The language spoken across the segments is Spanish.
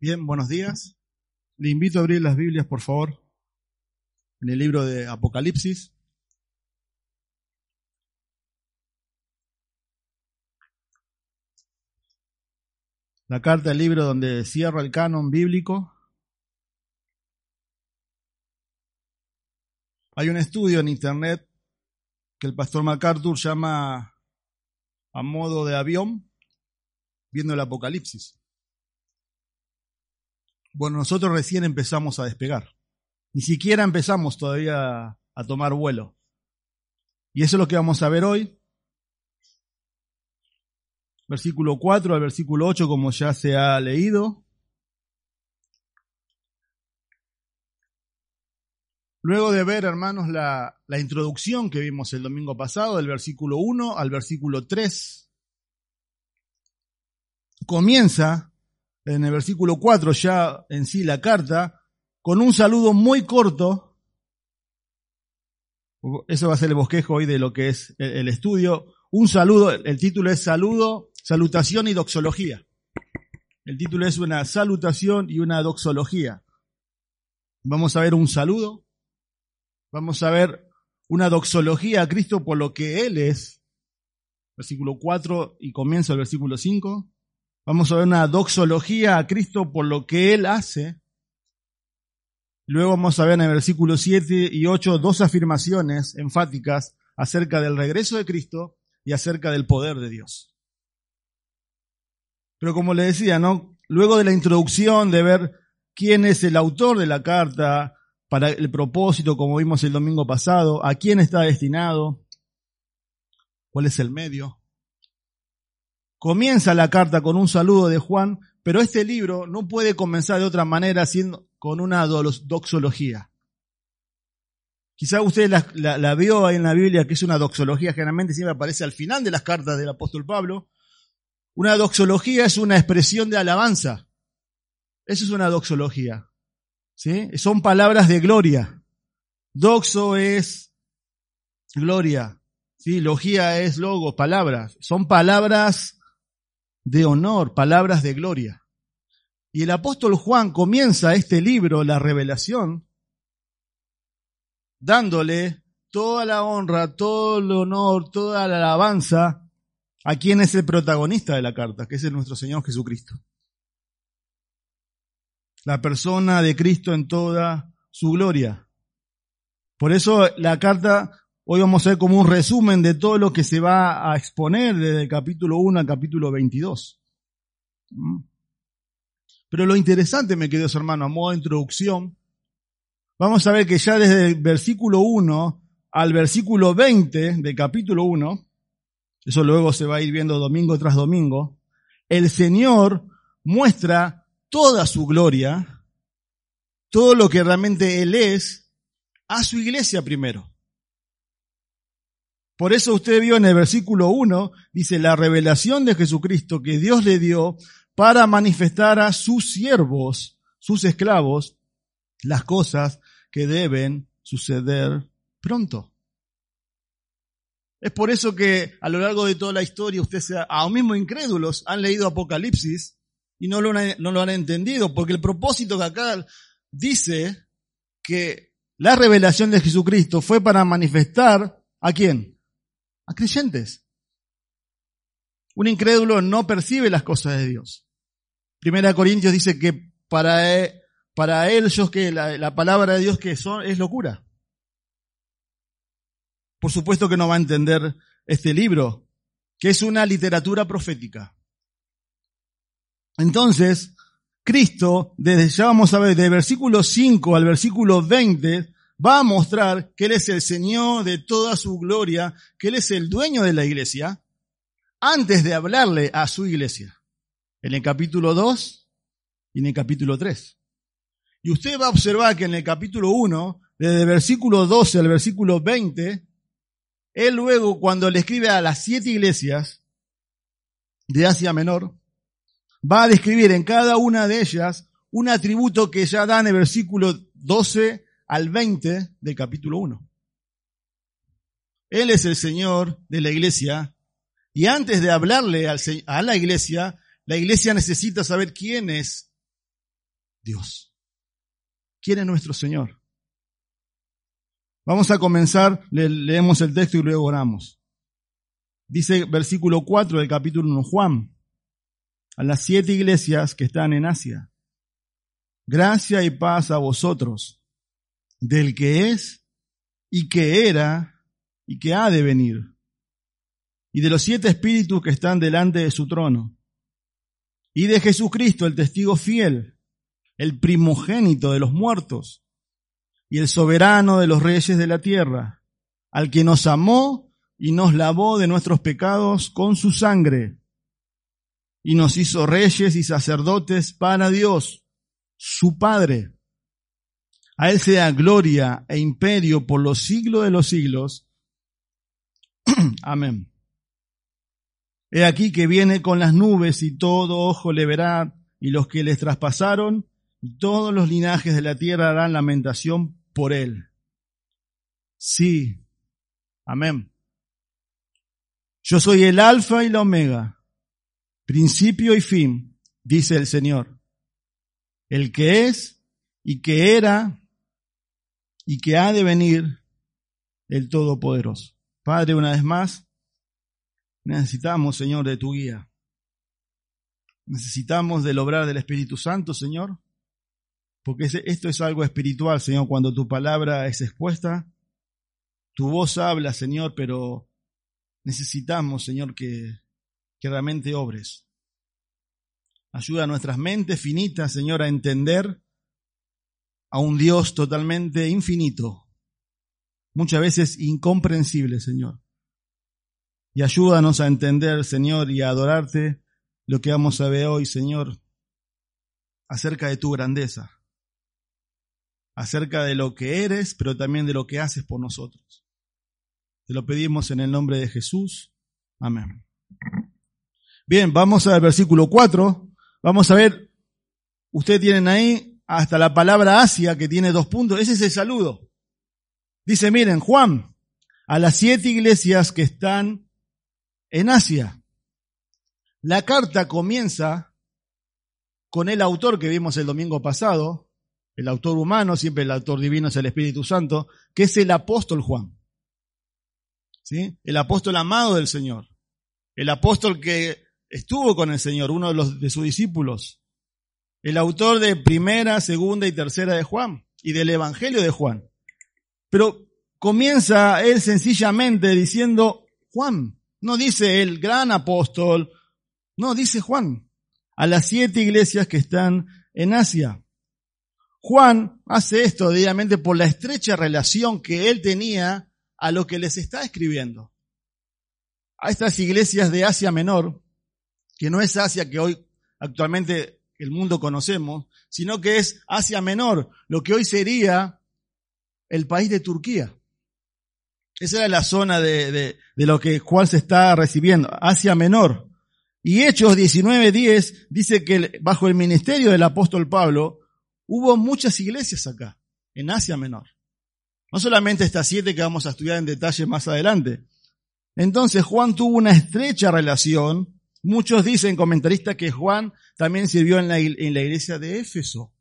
Bien, buenos días. Le invito a abrir las Biblias, por favor, en el libro de Apocalipsis. La carta, el libro donde cierra el canon bíblico. Hay un estudio en internet que el pastor MacArthur llama a modo de avión, viendo el Apocalipsis. Bueno, nosotros recién empezamos a despegar. Ni siquiera empezamos todavía a tomar vuelo. Y eso es lo que vamos a ver hoy. Versículo 4 al versículo 8, como ya se ha leído. Luego de ver, hermanos, la, introducción que vimos el domingo pasado, del versículo 1 al versículo 3, comienza en el versículo 4 ya en sí la carta, con un saludo muy corto. Eso va a ser el bosquejo hoy de lo que es el estudio. Un saludo, el título es Saludo, Salutación y Doxología. El título es una salutación y una doxología. Vamos a ver un saludo, vamos a ver una doxología a Cristo por lo que Él es, versículo 4 y comienza el versículo 5. Vamos a ver una doxología a Cristo por lo que Él hace. Luego vamos a ver en el versículo 7 y 8 dos afirmaciones enfáticas acerca del regreso de Cristo y acerca del poder de Dios. Pero como le decía, ¿no? Luego de la introducción de ver quién es el autor de la carta, para el propósito, como vimos el domingo pasado, a quién está destinado, cuál es el medio, Comienza la carta con un saludo de Juan, pero este libro no puede comenzar de otra manera siendo con una doxología. Quizá usted la, la, la, vio ahí en la Biblia, que es una doxología, generalmente siempre aparece al final de las cartas del apóstol Pablo. Una doxología es una expresión de alabanza. Eso es una doxología. ¿Sí? Son palabras de gloria. Doxo es gloria. ¿Sí? Logía es logo, palabras. Son palabras de honor, palabras de gloria. Y el apóstol Juan comienza este libro, la revelación, dándole toda la honra, todo el honor, toda la alabanza a quien es el protagonista de la carta, que es nuestro Señor Jesucristo. La persona de Cristo en toda su gloria. Por eso la carta Hoy vamos a ver como un resumen de todo lo que se va a exponer desde el capítulo 1 al capítulo 22. ¿Mm? Pero lo interesante, me quedó hermano, a modo de introducción, vamos a ver que ya desde el versículo 1 al versículo 20 del capítulo 1, eso luego se va a ir viendo domingo tras domingo, el Señor muestra toda su gloria, todo lo que realmente Él es, a su iglesia primero. Por eso usted vio en el versículo 1, dice, la revelación de Jesucristo que Dios le dio para manifestar a sus siervos, sus esclavos, las cosas que deben suceder pronto. Es por eso que a lo largo de toda la historia usted sea, aún mismo incrédulos, han leído Apocalipsis y no lo, no lo han entendido, porque el propósito que acá dice que la revelación de Jesucristo fue para manifestar a quién? A creyentes. Un incrédulo no percibe las cosas de Dios. Primera Corintios dice que para él, e, para ellos que la, la, palabra de Dios que son es locura. Por supuesto que no va a entender este libro, que es una literatura profética. Entonces, Cristo, desde ya vamos a ver, de versículo 5 al versículo 20, va a mostrar que Él es el Señor de toda su gloria, que Él es el dueño de la iglesia, antes de hablarle a su iglesia. En el capítulo 2 y en el capítulo 3. Y usted va a observar que en el capítulo 1, desde el versículo 12 al versículo 20, él luego cuando le escribe a las siete iglesias de Asia Menor, va a describir en cada una de ellas un atributo que ya da en el versículo 12 al 20 del capítulo 1. Él es el Señor de la iglesia y antes de hablarle a la iglesia, la iglesia necesita saber quién es Dios. ¿Quién es nuestro Señor? Vamos a comenzar, leemos el texto y luego oramos. Dice versículo 4 del capítulo 1, Juan, a las siete iglesias que están en Asia. Gracia y paz a vosotros, del que es y que era y que ha de venir, y de los siete espíritus que están delante de su trono, y de Jesucristo, el testigo fiel, el primogénito de los muertos, y el soberano de los reyes de la tierra, al que nos amó y nos lavó de nuestros pecados con su sangre y nos hizo reyes y sacerdotes para Dios, su Padre. A Él sea gloria e imperio por los siglos de los siglos. Amén. He aquí que viene con las nubes y todo ojo le verá, y los que les traspasaron, todos los linajes de la tierra harán lamentación por él. Sí. Amén. Yo soy el alfa y la omega principio y fin, dice el Señor, el que es y que era y que ha de venir el Todopoderoso. Padre, una vez más, necesitamos, Señor, de tu guía. Necesitamos del obrar del Espíritu Santo, Señor, porque esto es algo espiritual, Señor, cuando tu palabra es expuesta. Tu voz habla, Señor, pero necesitamos, Señor, que que realmente obres. Ayuda a nuestras mentes finitas, Señor, a entender a un Dios totalmente infinito, muchas veces incomprensible, Señor. Y ayúdanos a entender, Señor, y a adorarte lo que vamos a ver hoy, Señor, acerca de tu grandeza, acerca de lo que eres, pero también de lo que haces por nosotros. Te lo pedimos en el nombre de Jesús. Amén. Bien, vamos al versículo 4. Vamos a ver, ustedes tienen ahí hasta la palabra Asia que tiene dos puntos. Ese es el saludo. Dice, miren, Juan, a las siete iglesias que están en Asia. La carta comienza con el autor que vimos el domingo pasado, el autor humano, siempre el autor divino es el Espíritu Santo, que es el apóstol Juan. ¿Sí? El apóstol amado del Señor. El apóstol que estuvo con el Señor, uno de, los, de sus discípulos, el autor de primera, segunda y tercera de Juan y del Evangelio de Juan. Pero comienza él sencillamente diciendo Juan, no dice el gran apóstol, no, dice Juan, a las siete iglesias que están en Asia. Juan hace esto debidamente por la estrecha relación que él tenía a lo que les está escribiendo. A estas iglesias de Asia Menor, que no es Asia que hoy actualmente el mundo conocemos, sino que es Asia Menor, lo que hoy sería el país de Turquía. Esa era la zona de, de, lo que cual se está recibiendo, Asia Menor. Y Hechos 19.10 dice que bajo el ministerio del apóstol Pablo hubo muchas iglesias acá, en Asia Menor. No solamente estas siete que vamos a estudiar en detalle más adelante. Entonces Juan tuvo una estrecha relación Muchos dicen, comentaristas, que Juan también sirvió en la, en la iglesia de Éfeso,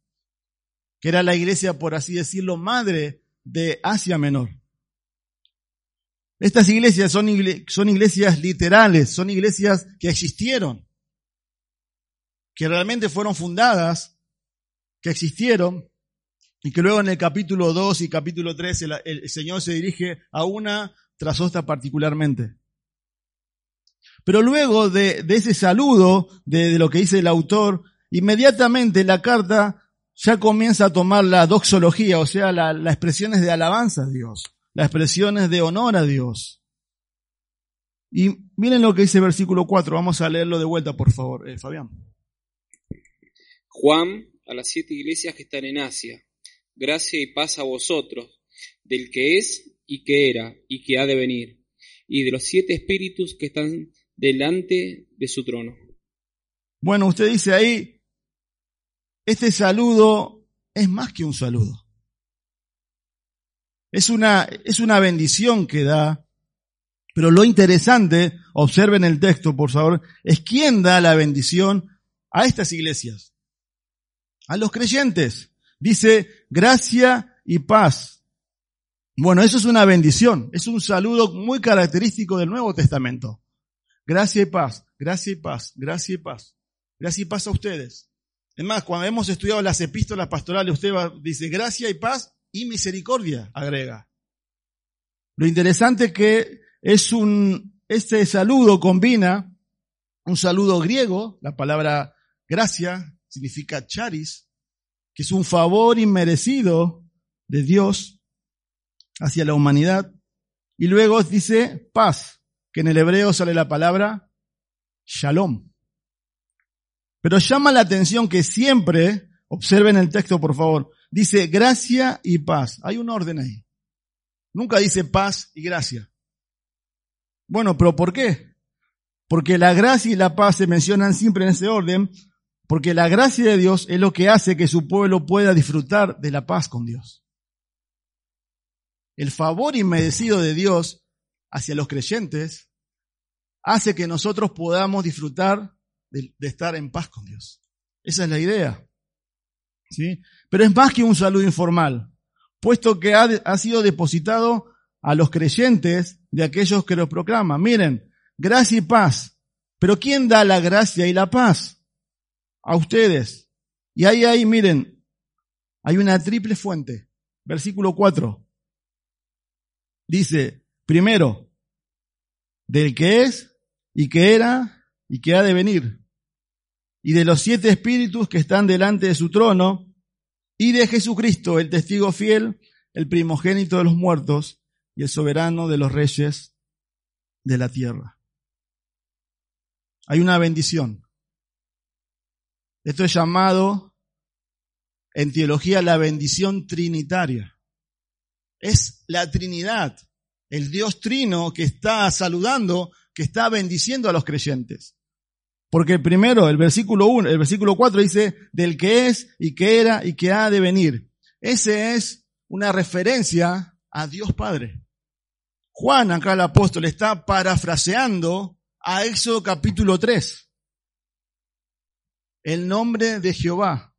que era la iglesia, por así decirlo, madre de Asia Menor. Estas iglesias son, iglesias literales, son iglesias que existieron, que realmente fueron fundadas, que existieron, y que luego en el capítulo 2 y capítulo 3 el, el Señor se dirige a una tras otra particularmente. Pero luego de, ese saludo, de, lo que dice el autor, inmediatamente la carta ya comienza a tomar la doxología, o sea, las expresiones de alabanza a Dios, las expresiones de honor a Dios. Y miren lo que dice el versículo 4, vamos a leerlo de vuelta, por favor, eh, Fabián. Juan, a las siete iglesias que están en Asia, gracia y paz a vosotros, del que es y que era y que ha de venir, y de los siete espíritus que están delante de su trono. Bueno, usted dice ahí, este saludo es más que un saludo. Es una, es una bendición que da, pero lo interesante, observen el texto, por favor, es quién da la bendición a estas iglesias. A los creyentes. Dice, gracia y paz. Bueno, eso es una bendición, es un saludo muy característico del Nuevo Testamento. Gracia y paz, gracia y paz, gracia y paz. Gracia y paz a ustedes. Es más, cuando hemos estudiado las epístolas pastorales, usted dice gracia y paz y misericordia, agrega. Lo interesante es que es un, este saludo combina un saludo griego, la palabra gracia significa charis, que es un favor inmerecido de Dios hacia la humanidad. Y luego dice paz, que en el hebreo sale la palabra shalom. Pero llama la atención que siempre, observen el texto por favor, dice gracia y paz. Hay un orden ahí. Nunca dice paz y gracia. Bueno, pero ¿por qué? Porque la gracia y la paz se mencionan siempre en ese orden, porque la gracia de Dios es lo que hace que su pueblo pueda disfrutar de la paz con Dios. El favor inmerecido de Dios hacia los creyentes hace que nosotros podamos disfrutar de, estar en paz con Dios. Esa es la idea. ¿Sí? Pero es más que un saludo informal, puesto que ha, sido depositado a los creyentes de aquellos que lo proclaman. Miren, gracia y paz. Pero ¿quién da la gracia y la paz? A ustedes. Y ahí, ahí, miren, hay una triple fuente. Versículo 4. Dice, primero, del que es y que era y que ha de venir. Y de los siete espíritus que están delante de su trono, y de Jesucristo, el testigo fiel, el primogénito de los muertos y el soberano de los reyes de la tierra. Hay una bendición. Esto es llamado en teología la bendición trinitaria. Es la Trinidad, el Dios trino que está saludando, que está bendiciendo a los creyentes. Porque primero, el versículo 1, el versículo 4 dice, del que es y que era y que ha de venir. Ese es una referencia a Dios Padre. Juan, acá el apóstol, está parafraseando a Éxodo capítulo 3. El nombre de Jehová.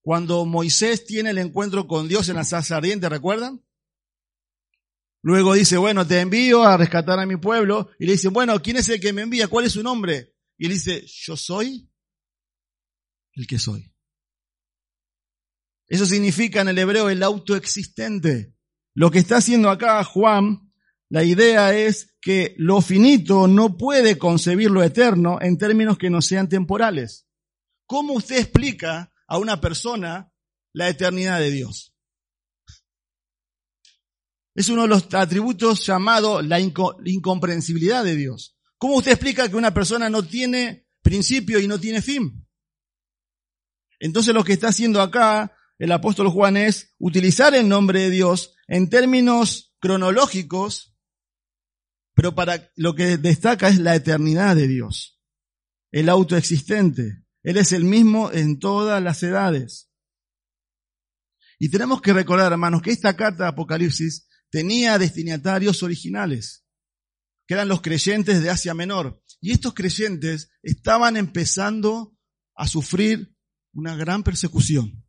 Cuando Moisés tiene el encuentro con Dios en la salsa ardiente, ¿recuerdan? Luego dice, bueno, te envío a rescatar a mi pueblo. Y le dice, bueno, ¿quién es el que me envía? ¿Cuál es su nombre? Y él dice, yo soy el que soy. Eso significa en el hebreo el autoexistente. Lo que está haciendo acá Juan, la idea es que lo finito no puede concebir lo eterno en términos que no sean temporales. ¿Cómo usted explica a una persona la eternidad de Dios? Es uno de los atributos llamado la incomprensibilidad de Dios. ¿Cómo usted explica que una persona no tiene principio y no tiene fin? Entonces lo que está haciendo acá el apóstol Juan es utilizar el nombre de Dios en términos cronológicos, pero para lo que destaca es la eternidad de Dios, el autoexistente. Él es el mismo en todas las edades. Y tenemos que recordar, hermanos, que esta carta de Apocalipsis tenía destinatarios originales que eran los creyentes de Asia Menor. Y estos creyentes estaban empezando a sufrir una gran persecución.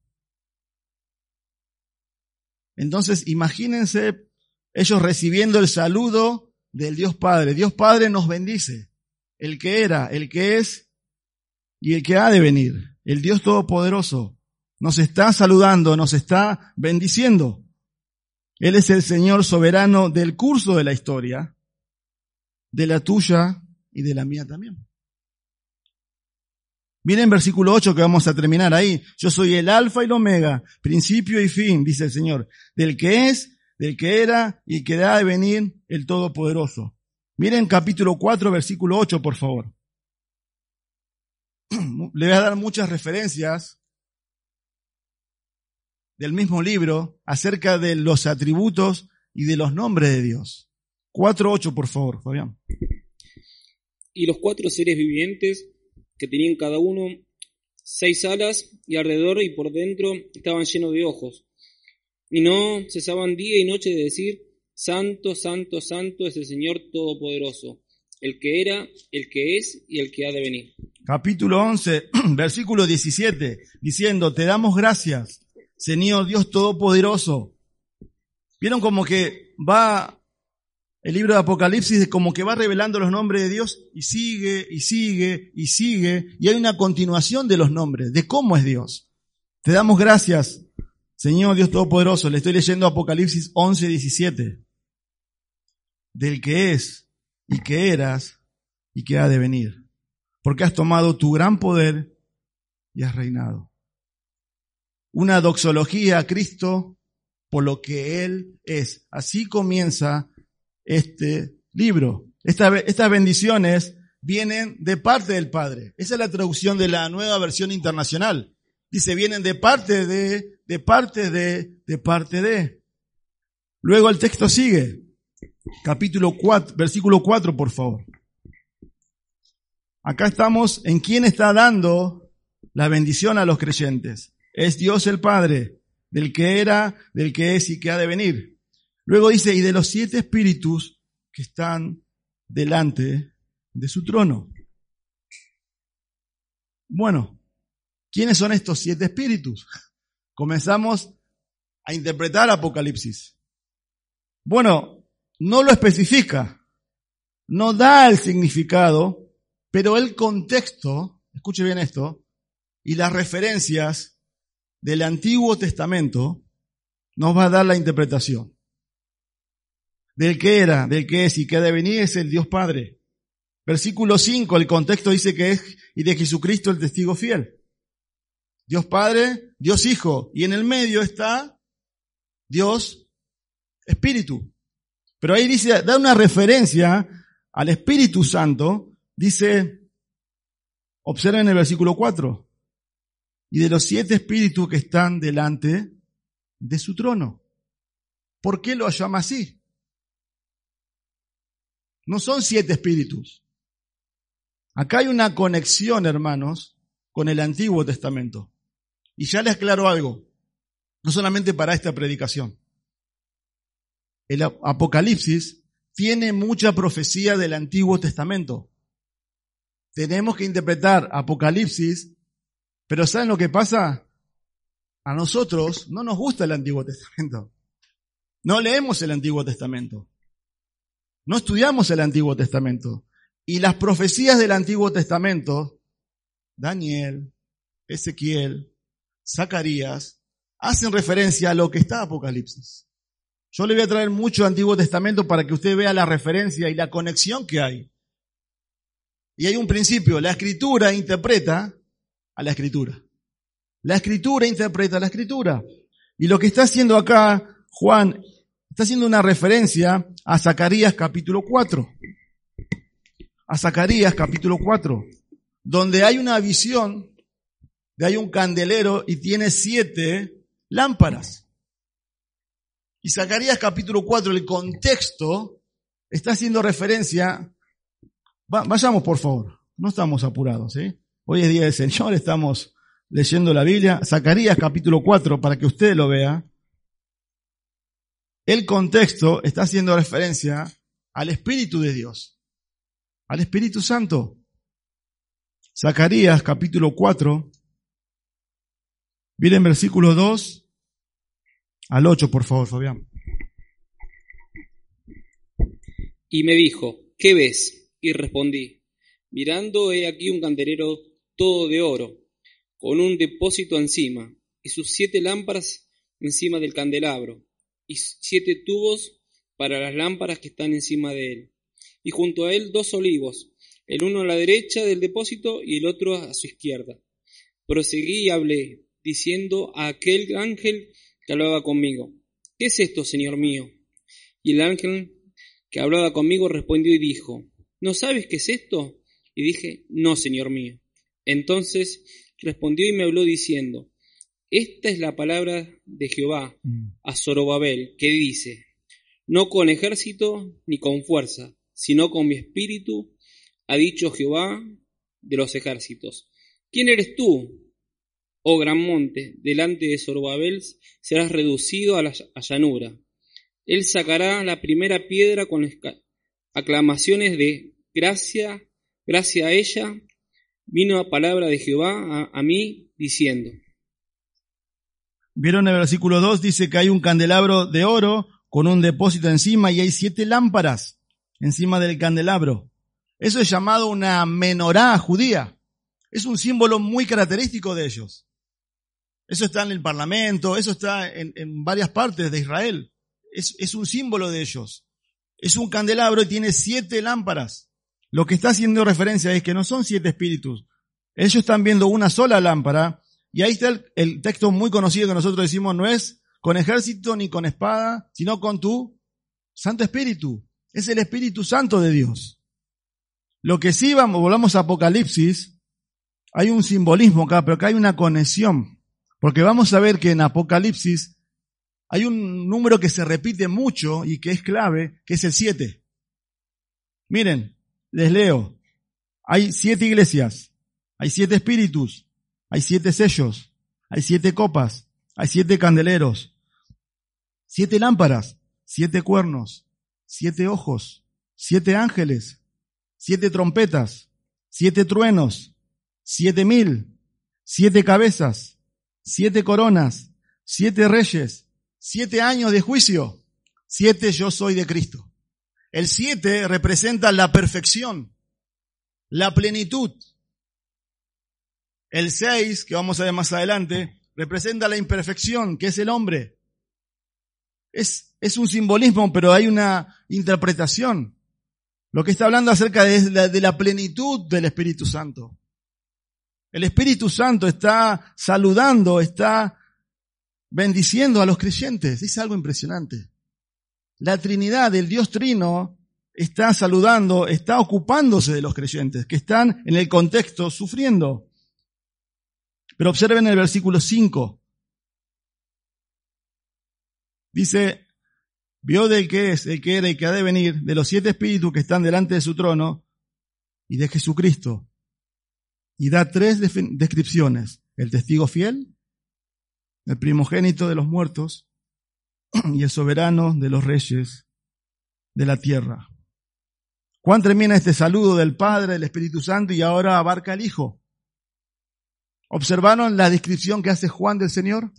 Entonces, imagínense ellos recibiendo el saludo del Dios Padre. Dios Padre nos bendice. El que era, el que es y el que ha de venir. El Dios Todopoderoso nos está saludando, nos está bendiciendo. Él es el Señor soberano del curso de la historia de la tuya y de la mía también. Miren versículo 8 que vamos a terminar ahí. Yo soy el alfa y el omega, principio y fin, dice el Señor, del que es, del que era y que da de venir el Todopoderoso. Miren capítulo 4, versículo 8, por favor. le voy a dar muchas referencias del mismo libro acerca de los atributos y de los nombres de Dios. 4.8, por favor, Fabián. Y los cuatro seres vivientes que tenían cada uno seis alas y alrededor y por dentro estaban llenos de ojos. Y no cesaban día y noche de decir, Santo, Santo, Santo es el Señor Todopoderoso, el que era, el que es y el que ha de venir. Capítulo 11, versículo 17, diciendo, te damos gracias, Señor Dios Todopoderoso. Vieron como que va el libro de Apocalipsis, como que va revelando los nombres de Dios y sigue y sigue y sigue, y hay una continuación de los nombres, de cómo es Dios. Te damos gracias, Señor Dios Todopoderoso. Le estoy leyendo Apocalipsis 11, 17. Del que es y que eras y que ha de venir. Porque has tomado tu gran poder y has reinado una doxología a Cristo por lo que Él es. Así comienza este libro. estas bendiciones vienen de parte del Padre. Esa es la traducción de la nueva versión internacional. Dice, vienen de parte de, de parte de, de parte de. Luego el texto sigue. Capítulo 4, versículo 4, por favor. Acá estamos en quién está dando la bendición a los creyentes. Es Dios el Padre, del que era, del que es y que ha de venir. Luego dice, y de los siete espíritus que están delante de su trono. Bueno, ¿quiénes son estos siete espíritus? Comenzamos a interpretar Apocalipsis. Bueno, no lo especifica, no da el significado, pero el contexto, escuche bien esto, y las referencias del Antiguo Testamento nos va a dar la interpretación. Del que era, del que es y que ha de venir es el Dios Padre. Versículo 5, el contexto dice que es y de Jesucristo el testigo fiel. Dios Padre, Dios Hijo, y en el medio está Dios Espíritu. Pero ahí dice, da una referencia al Espíritu Santo, dice, observen el versículo 4, y de los siete espíritus que están delante de su trono. ¿Por qué lo llama así? No son siete espíritus. Acá hay una conexión, hermanos, con el Antiguo Testamento. Y ya les aclaro algo, no solamente para esta predicación. El Apocalipsis tiene mucha profecía del Antiguo Testamento. Tenemos que interpretar Apocalipsis pero ¿saben lo que pasa? A nosotros no nos gusta el Antiguo Testamento. No leemos el Antiguo Testamento. No estudiamos el Antiguo Testamento. Y las profecías del Antiguo Testamento, Daniel, Ezequiel, Zacarías, hacen referencia a lo que está Apocalipsis. Yo le voy a traer mucho Antiguo Testamento para que usted vea la referencia y la conexión que hay. Y hay un principio, la escritura interpreta a la escritura. La escritura interpreta la escritura. Y lo que está haciendo acá Juan, está haciendo una referencia a Zacarías capítulo 4. A Zacarías capítulo 4, donde hay una visión de hay un candelero y tiene siete lámparas. Y Zacarías capítulo 4, el contexto, está haciendo referencia, vayamos por favor, no estamos apurados, ¿eh? Hoy es día del Señor, estamos leyendo la Biblia. Zacarías capítulo 4, para que usted lo vea. El contexto está haciendo referencia al Espíritu de Dios, al Espíritu Santo. Zacarías capítulo 4, miren versículo 2 al 8, por favor, Fabián. Y me dijo, ¿qué ves? Y respondí, mirando he aquí un candelero todo de oro, con un depósito encima, y sus siete lámparas encima del candelabro, y siete tubos para las lámparas que están encima de él. Y junto a él dos olivos, el uno a la derecha del depósito y el otro a su izquierda. Proseguí y hablé, diciendo a aquel ángel que hablaba conmigo, ¿qué es esto, Señor mío? Y el ángel que hablaba conmigo respondió y dijo, ¿no sabes qué es esto? Y dije, no, Señor mío. Entonces respondió y me habló diciendo, esta es la palabra de Jehová a Zorobabel, que dice, no con ejército ni con fuerza, sino con mi espíritu, ha dicho Jehová de los ejércitos. ¿Quién eres tú, oh gran monte? Delante de Zorobabel serás reducido a la llanura. Él sacará la primera piedra con aclamaciones de gracia, gracia a ella. Vino a palabra de Jehová a, mí diciendo. Vieron el versículo 2, dice que hay un candelabro de oro con un depósito encima y hay siete lámparas encima del candelabro. Eso es llamado una menorá judía. Es un símbolo muy característico de ellos. Eso está en el Parlamento, eso está en, varias partes de Israel. Es, es un símbolo de ellos. Es un candelabro y tiene siete lámparas. Lo que está haciendo referencia es que no son siete espíritus. Ellos están viendo una sola lámpara y ahí está el, texto muy conocido que nosotros decimos, no es con ejército ni con espada, sino con tu Santo Espíritu. Es el Espíritu Santo de Dios. Lo que sí vamos, volvamos a Apocalipsis, hay un simbolismo acá, pero acá hay una conexión. Porque vamos a ver que en Apocalipsis hay un número que se repite mucho y que es clave, que es el 7. Miren, les leo. Hay siete iglesias, hay siete espíritus, hay siete sellos, hay siete copas, hay siete candeleros, siete lámparas, siete cuernos, siete ojos, siete ángeles, siete trompetas, siete truenos, siete mil, siete cabezas, siete coronas, siete reyes, siete años de juicio, siete yo soy de Cristo. El siete representa la perfección, la plenitud, el 6, que vamos a ver más adelante, representa la imperfección, que es el hombre. Es, es un simbolismo, pero hay una interpretación. Lo que está hablando acerca de la, de la plenitud del Espíritu Santo. El Espíritu Santo está saludando, está bendiciendo a los creyentes. Es algo impresionante. La Trinidad, el Dios Trino, está saludando, está ocupándose de los creyentes que están en el contexto sufriendo. Pero observen el versículo 5. Dice, vio del que es, el que era y que ha de venir, de los siete espíritus que están delante de su trono y de Jesucristo. Y da tres descripciones. El testigo fiel, el primogénito de los muertos y el soberano de los reyes de la tierra. Juan termina este saludo del Padre, del Espíritu Santo y ahora abarca al Hijo. ¿Observaron la descripción que hace Juan del Señor?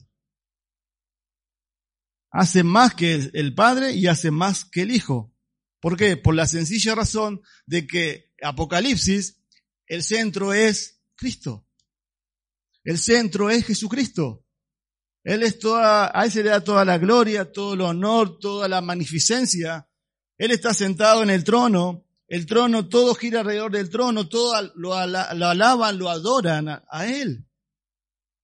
Hace más que el Padre y hace más que el Hijo. ¿Por qué? Por la sencilla razón de que Apocalipsis, el centro es Cristo. El centro es Jesucristo. Él es toda, a él se le da toda la gloria, todo el honor, toda la magnificencia. Él está sentado en el trono. El trono, todo gira alrededor del trono, todo lo, alaban, lo adoran a Él.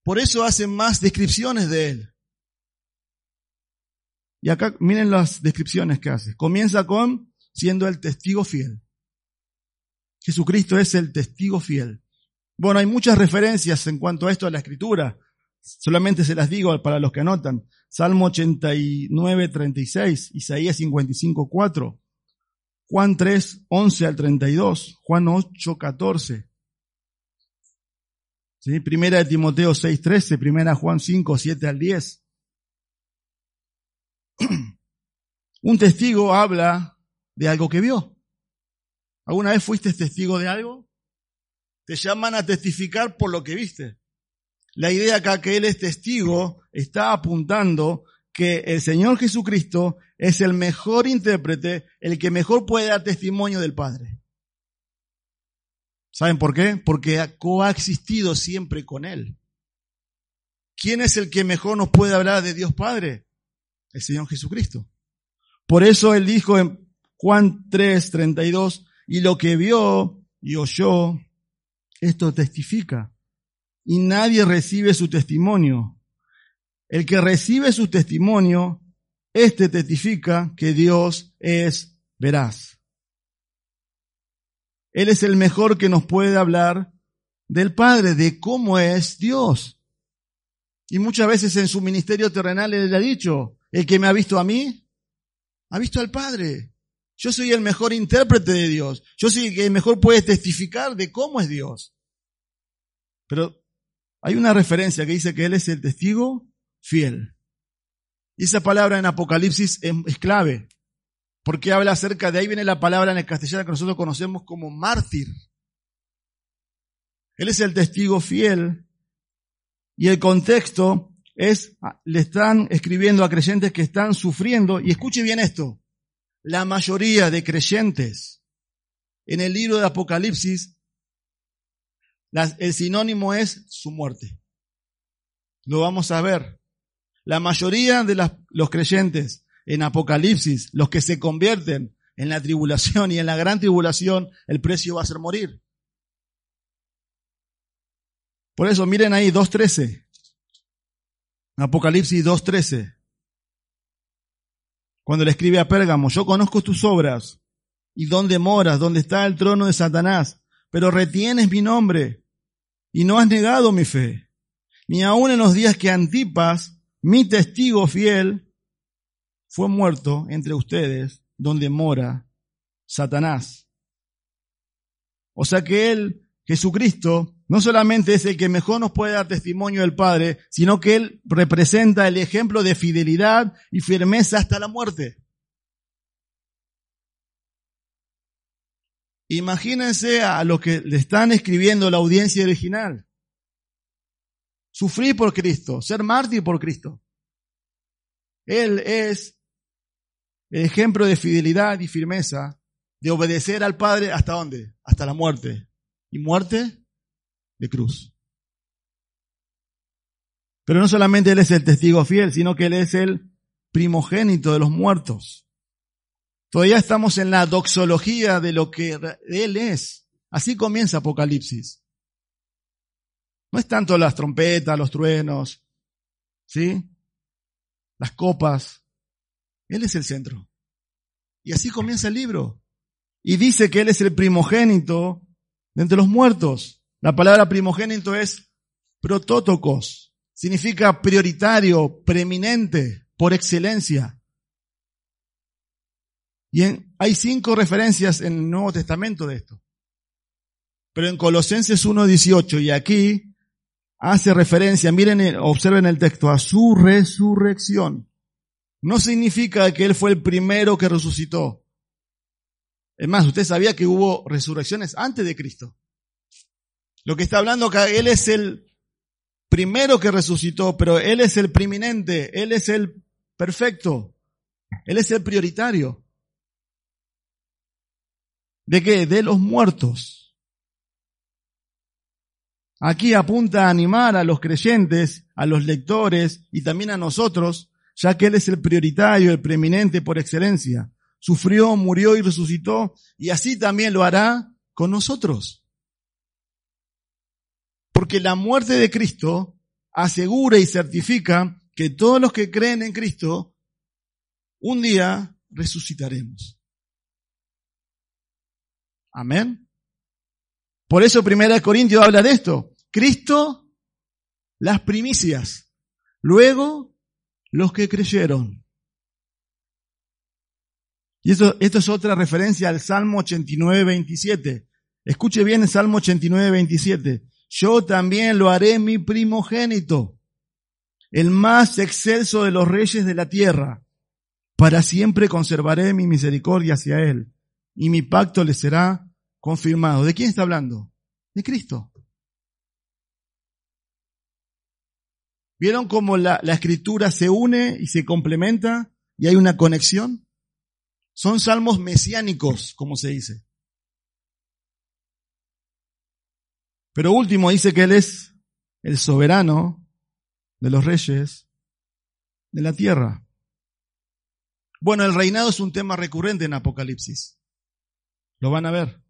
Por eso hacen más descripciones de Él. Y acá miren las descripciones que hace. Comienza con siendo el testigo fiel. Jesucristo es el testigo fiel. Bueno, hay muchas referencias en cuanto a esto de la escritura. Solamente se las digo para los que anotan. Salmo 89, 36, Isaías 55, 4, Juan 3, 11 al 32, Juan 8, 14, Primera de Timoteo 6.13, primera Juan 5, 7 al 10. Un testigo habla de algo que vio. ¿Alguna vez fuiste testigo de algo? Te llaman a testificar por lo que viste. La idea acá que él es testigo está apuntando que el Señor Jesucristo es el mejor intérprete, el que mejor puede dar testimonio del Padre. ¿Saben por qué? Porque ha coexistido siempre con Él. ¿Quién es el que mejor nos puede hablar de Dios Padre? El Señor Jesucristo. Por eso Él dijo en Juan 3, 32, y lo que vio y oyó, esto testifica. Y nadie recibe su testimonio. El que recibe su testimonio, este testifica que Dios es veraz. Él es el mejor que nos puede hablar del Padre, de cómo es Dios. Y muchas veces en su ministerio terrenal él ha dicho, el que me ha visto a mí, ha visto al Padre. Yo soy el mejor intérprete de Dios. Yo soy el que mejor puede testificar de cómo es Dios. Pero hay una referencia que dice que Él es el testigo fiel. Y esa palabra en Apocalipsis es, clave, porque habla acerca, de ahí viene la palabra en el castellano que nosotros conocemos como mártir. Él es el testigo fiel y el contexto es, le están escribiendo a creyentes que están sufriendo, y escuche bien esto, la mayoría de creyentes en el libro de Apocalipsis, el sinónimo es su muerte. Lo vamos a ver. La mayoría de los creyentes en Apocalipsis, los que se convierten en la tribulación y en la gran tribulación, el precio va a ser morir. Por eso, miren ahí, 2.13. Apocalipsis 2.13. Cuando le escribe a Pérgamo, yo conozco tus obras y dónde moras, dónde está el trono de Satanás, pero retienes mi nombre y no has negado mi fe, ni aun en los días que Antipas, mi testigo fiel, fue muerto entre ustedes, donde mora Satanás. O sea que él, Jesucristo, no solamente es el que mejor nos puede dar testimonio del Padre, sino que Él representa el ejemplo de fidelidad y firmeza hasta la muerte. Imagínense a lo que le están escribiendo la audiencia original. Sufrir por Cristo, ser mártir por Cristo. Él es el ejemplo de fidelidad y firmeza, de obedecer al Padre hasta dónde? Hasta la muerte. ¿Y muerte? de cruz. Pero no solamente Él es el testigo fiel, sino que Él es el primogénito de los muertos. Todavía estamos en la doxología de lo que Él es. Así comienza Apocalipsis. No es tanto las trompetas, los truenos, ¿sí? Las copas. Él es el centro. Y así comienza el libro. Y dice que Él es el primogénito de entre los muertos. La palabra primogénito es protótocos. Significa prioritario, preeminente, por excelencia. Y hay cinco referencias en el Nuevo Testamento de esto. Pero en Colosenses 1.18 y aquí hace referencia, miren, observen el texto, a su resurrección. No significa que Él fue el primero que resucitó. Es más, usted sabía que hubo resurrecciones antes de Cristo. Lo que está hablando acá, Él es el primero que resucitó, pero Él es el preeminente, Él es el perfecto, Él es el prioritario. ¿De qué? De los muertos. Aquí apunta a animar a los creyentes, a los lectores y también a nosotros, ya que Él es el prioritario, el preeminente por excelencia. Sufrió, murió y resucitó, y así también lo hará con nosotros. Porque la muerte de Cristo asegura y certifica que todos los que creen en Cristo, un día resucitaremos. Amén. Por eso Primera Corintios habla de esto. Cristo, las primicias. Luego, los que creyeron. Y esto, esto es otra referencia al Salmo 89, 27. Escuche bien el Salmo 89, 27 yo también lo haré mi primogénito, el más excelso de los reyes de la tierra. Para siempre conservaré mi misericordia hacia él, y mi pacto le será confirmado. ¿De quién está hablando? De Cristo. ¿Vieron cómo la, la, escritura se une y se complementa y hay una conexión? Son salmos mesiánicos, como se dice. Pero último dice que Él es el soberano de los reyes de la tierra. Bueno, el reinado es un tema recurrente en Apocalipsis. Lo van a ver.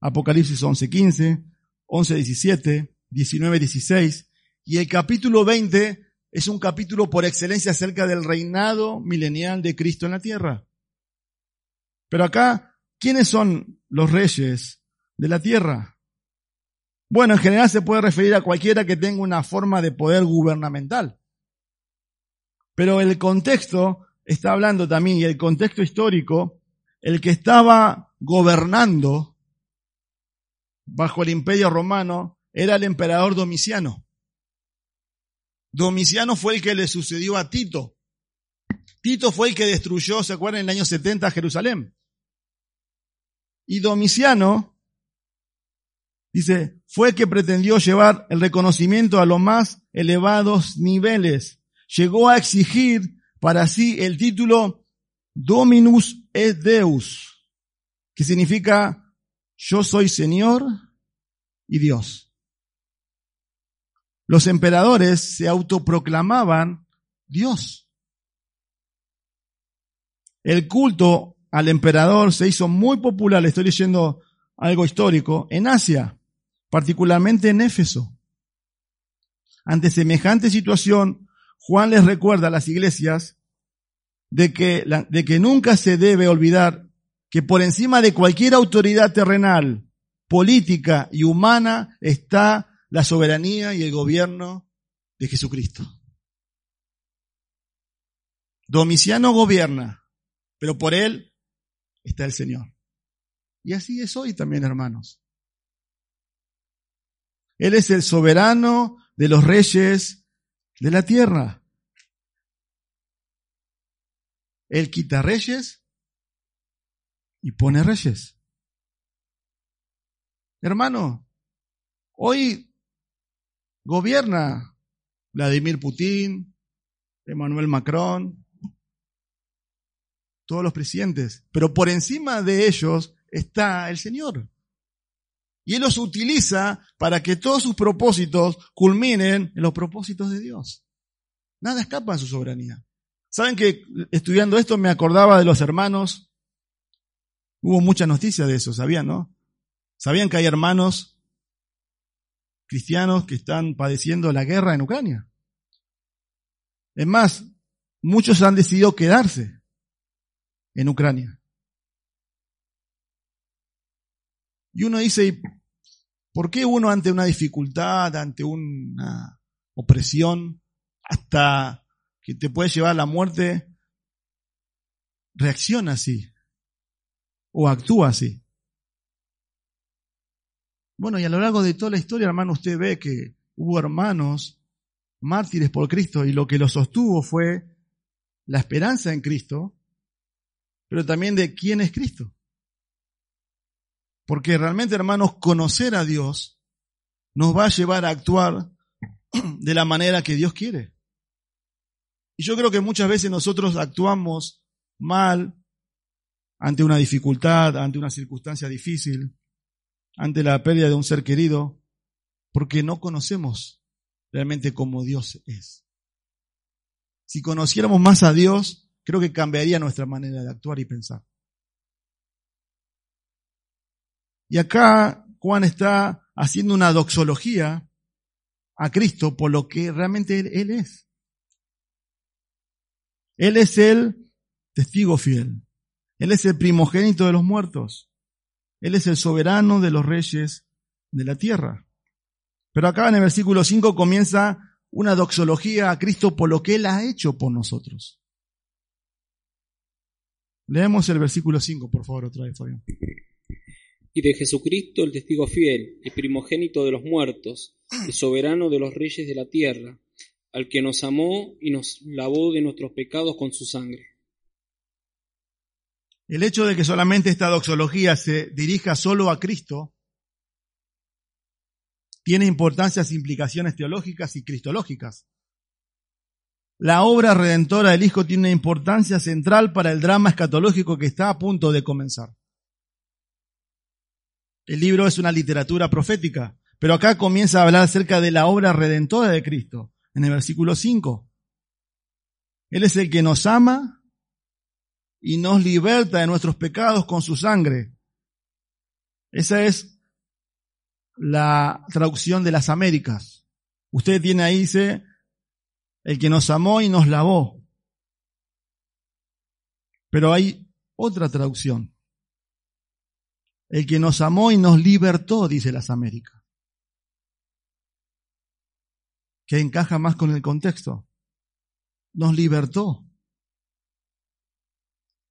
Apocalipsis 11.15, 11.17, 19.16. Y el capítulo 20 es un capítulo por excelencia acerca del reinado milenial de Cristo en la tierra. Pero acá, ¿quiénes son los reyes de la tierra? Bueno, en general se puede referir a cualquiera que tenga una forma de poder gubernamental. Pero el contexto está hablando también, y el contexto histórico, el que estaba gobernando bajo el imperio romano era el emperador Domiciano. Domiciano fue el que le sucedió a Tito. Tito fue el que destruyó, ¿se acuerdan?, en el año 70 Jerusalén. Y Domiciano Dice, fue que pretendió llevar el reconocimiento a los más elevados niveles. Llegó a exigir para sí el título Dominus et Deus, que significa yo soy Señor y Dios. Los emperadores se autoproclamaban Dios. El culto al emperador se hizo muy popular, estoy leyendo algo histórico, en Asia particularmente en Éfeso. Ante semejante situación, Juan les recuerda a las iglesias de que, de que nunca se debe olvidar que por encima de cualquier autoridad terrenal, política y humana está la soberanía y el gobierno de Jesucristo. Domiciano gobierna, pero por él está el Señor. Y así es hoy también, hermanos. Él es el soberano de los reyes de la tierra. Él quita reyes y pone reyes. Hermano, hoy gobierna Vladimir Putin, Emmanuel Macron, todos los presidentes, pero por encima de ellos está el Señor. Y Él los utiliza para que todos sus propósitos culminen en los propósitos de Dios. Nada escapa de su soberanía. ¿Saben que estudiando esto me acordaba de los hermanos? Hubo muchas noticias de eso, ¿sabían, no? ¿Sabían que hay hermanos cristianos que están padeciendo la guerra en Ucrania? Es más, muchos han decidido quedarse en Ucrania. Y uno dice, ¿por qué uno ante una dificultad, ante una opresión, hasta que te puede llevar a la muerte, reacciona así? O actúa así. Bueno, y a lo largo de toda la historia, hermano, usted ve que hubo hermanos mártires por Cristo y lo que los sostuvo fue la esperanza en Cristo, pero también de quién es Cristo. Porque realmente, hermanos, conocer a Dios nos va a llevar a actuar de la manera que Dios quiere. Y yo creo que muchas veces nosotros actuamos mal ante una dificultad, ante una circunstancia difícil, ante la pérdida de un ser querido, porque no conocemos realmente cómo Dios es. Si conociéramos más a Dios, creo que cambiaría nuestra manera de actuar y pensar. Y acá Juan está haciendo una doxología a Cristo por lo que realmente Él es. Él es el testigo fiel. Él es el primogénito de los muertos. Él es el soberano de los reyes de la tierra. Pero acá en el versículo 5 comienza una doxología a Cristo por lo que Él ha hecho por nosotros. Leemos el versículo 5, por favor, otra vez, Fabián y de Jesucristo el testigo fiel, el primogénito de los muertos, el soberano de los reyes de la tierra, al que nos amó y nos lavó de nuestros pecados con su sangre. El hecho de que solamente esta doxología se dirija solo a Cristo tiene importancias e implicaciones teológicas y cristológicas. La obra redentora del Hijo tiene una importancia central para el drama escatológico que está a punto de comenzar. El libro es una literatura profética, pero acá comienza a hablar acerca de la obra redentora de Cristo, en el versículo 5. Él es el que nos ama y nos liberta de nuestros pecados con su sangre. Esa es la traducción de las Américas. Usted tiene ahí, dice, el que nos amó y nos lavó. Pero hay otra traducción. El que nos amó y nos libertó, dice las Américas. que encaja más con el contexto. Nos libertó.